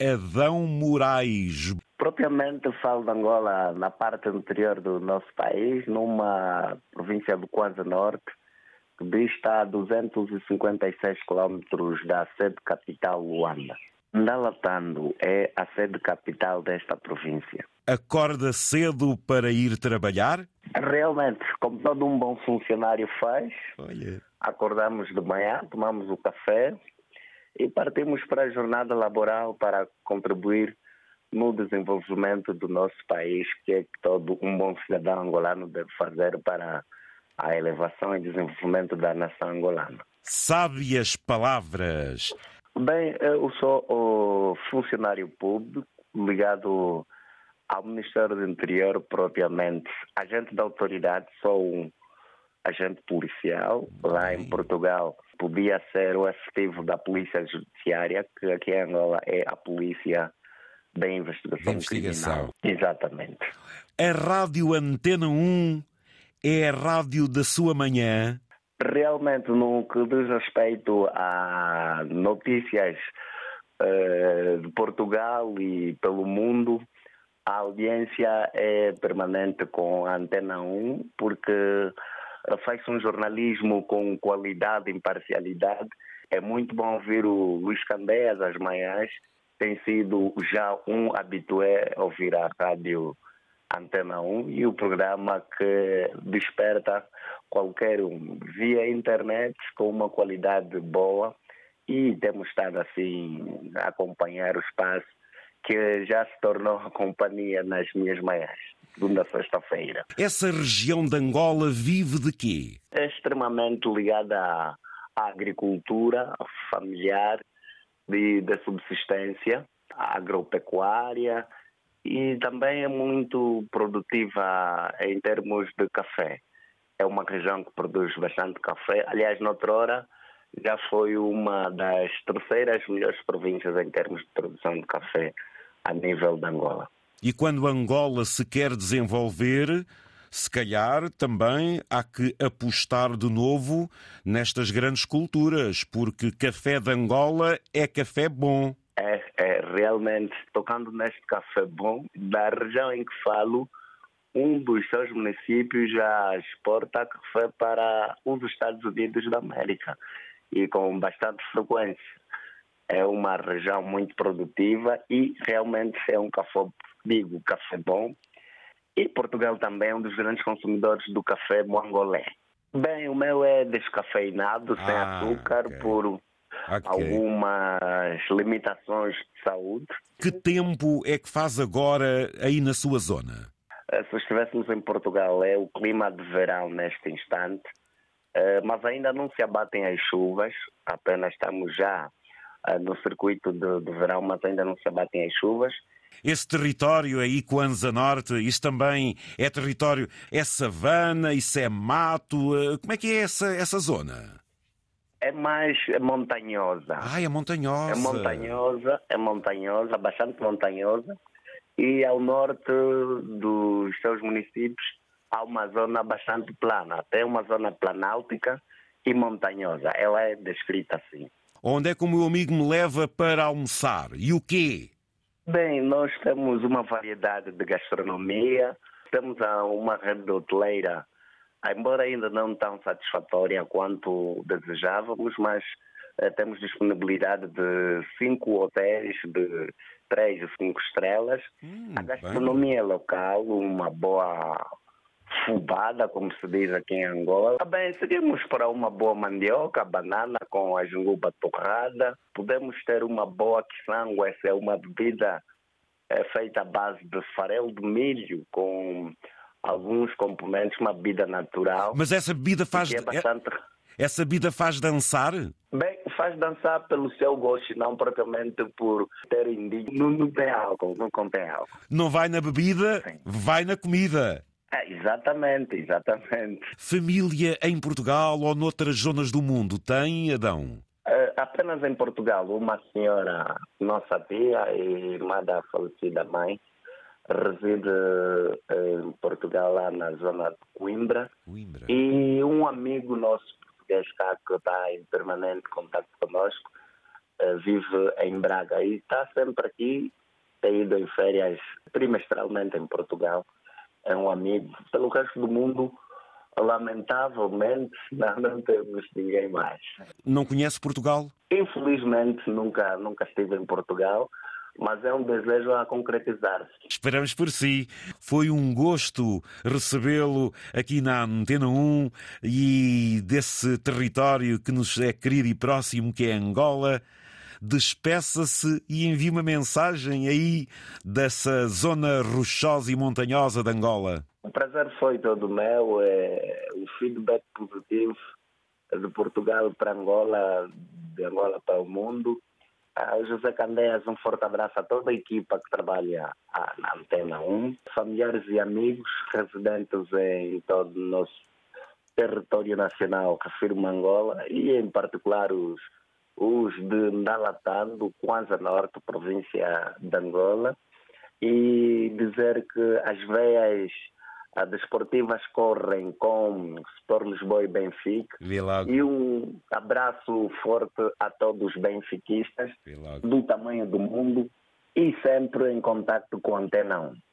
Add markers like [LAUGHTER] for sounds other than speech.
Adão Moraes. Propriamente falo de Angola na parte interior do nosso país, numa província do Kwanza Norte, que dista a 256 quilómetros da sede capital Luanda. Ndalatando é a sede capital desta província. Acorda cedo para ir trabalhar? Realmente, como todo um bom funcionário faz, Olha. acordamos de manhã, tomamos o café e partimos para a jornada laboral para contribuir no desenvolvimento do nosso país, que é que todo um bom cidadão angolano deve fazer para a elevação e desenvolvimento da nação angolana. Sábias palavras. Bem, eu sou o funcionário público ligado ao Ministério do Interior propriamente, agente da autoridade, sou um agente policial lá em Portugal. Podia ser o efetivo da Polícia Judiciária, que aqui em Angola é a Polícia da Investigação, Da investigação. Criminal. Exatamente. A Rádio Antena 1 é a rádio da sua manhã. Realmente, no que diz respeito a notícias eh, de Portugal e pelo mundo, a audiência é permanente com a Antena 1, porque eh, faz-se um jornalismo com qualidade imparcialidade. É muito bom ouvir o Luís Candeias às manhãs. Tem sido já um habitué ouvir a rádio Antena 1 e o programa que desperta qualquer um via internet com uma qualidade boa e temos estado assim a acompanhar o espaço que já se tornou a companhia nas minhas manhãs, segunda a sexta-feira. Essa região de Angola vive de quê? É extremamente ligada à, à agricultura familiar, de, subsistência, à agropecuária e também é muito produtiva em termos de café. É uma região que produz bastante café. Aliás, noutra hora já foi uma das terceiras melhores províncias em termos de produção de café a nível de Angola. E quando Angola se quer desenvolver, se calhar também há que apostar de novo nestas grandes culturas, porque café de Angola é café bom. É, é realmente, tocando neste café bom, da região em que falo, um dos seus municípios já exporta café para os Estados Unidos da América e com bastante frequência. É uma região muito produtiva e realmente é um café, digo, café bom. E Portugal também é um dos grandes consumidores do café mongolé. Bem, o meu é descafeinado, sem Ah, açúcar, ok. por Ok. algumas limitações de saúde. Que tempo é que faz agora aí na sua zona? Eh, Se estivéssemos em Portugal, é o clima de verão neste instante, eh, mas ainda não se abatem as chuvas, apenas estamos já eh, no circuito de, de verão, mas ainda não se abatem as chuvas. Esse território aí, Kwanza Norte, isso também é território, é savana, isso é mato, eh, como é que é essa, essa zona? É mais montanhosa. Ai, é montanhosa. É montanhosa, é montanhosa, bastante montanhosa. E ao norte dos seus municípios há uma zona bastante plana, até uma zona planáltica e montanhosa. Ela é descrita assim. Onde é que o meu amigo me leva para almoçar? E o quê? Bem, nós temos uma variedade de gastronomia, temos uma rede hoteleira, embora ainda não tão satisfatória quanto desejávamos, mas eh, temos disponibilidade de cinco hotéis de três e cinco estrelas. Hum, A gastronomia é local, uma boa fubada, como se diz aqui em Angola. Também seguimos para uma boa mandioca, banana com a junguba torrada. Podemos ter uma boa quiçango, essa é uma bebida é, feita à base de farelo de milho com alguns componentes, uma bebida natural. Mas essa bebida faz, que é bastante... essa bebida faz dançar? Bem, faz dançar pelo seu gosto, não propriamente por ter indígena. Não, não tem álcool, não contém álcool. Não vai na bebida, Sim. vai na comida. É, exatamente, exatamente. Família em Portugal ou noutras zonas do mundo tem, Adão? Eh, apenas em Portugal, uma senhora, nossa tia e irmã da falecida mãe, reside eh, em Portugal, lá na zona de Coimbra. Coimbra. E um amigo nosso português cá, que está em permanente contato conosco, uh, vive em Braga e está sempre aqui, tem ido em férias trimestralmente em Portugal. É um amigo. Pelo resto do mundo, lamentavelmente, [LAUGHS] não, não temos ninguém mais. Não conhece Portugal? Infelizmente, nunca, nunca estive em Portugal mas é um desejo a concretizar-se. Esperamos por si. Foi um gosto recebê-lo aqui na Antena 1 e desse território que nos é querido e próximo, que é Angola. Despeça-se e envie uma mensagem aí dessa zona rochosa e montanhosa de Angola. O prazer foi todo meu. É, o feedback positivo de Portugal para Angola, de Angola para o mundo. Uh, José Candeias, um forte abraço a toda a equipa que trabalha ah, na Antena 1, familiares e amigos residentes em todo o nosso território nacional, refiro-me Angola, e em particular os, os de Ndalatando, Kwanza Norte, província de Angola, e dizer que as veias a desportivas correm com Sport Lisboa e Benfica. E um abraço forte a todos os benfiquistas do tamanho do mundo e sempre em contato com a Antena 1.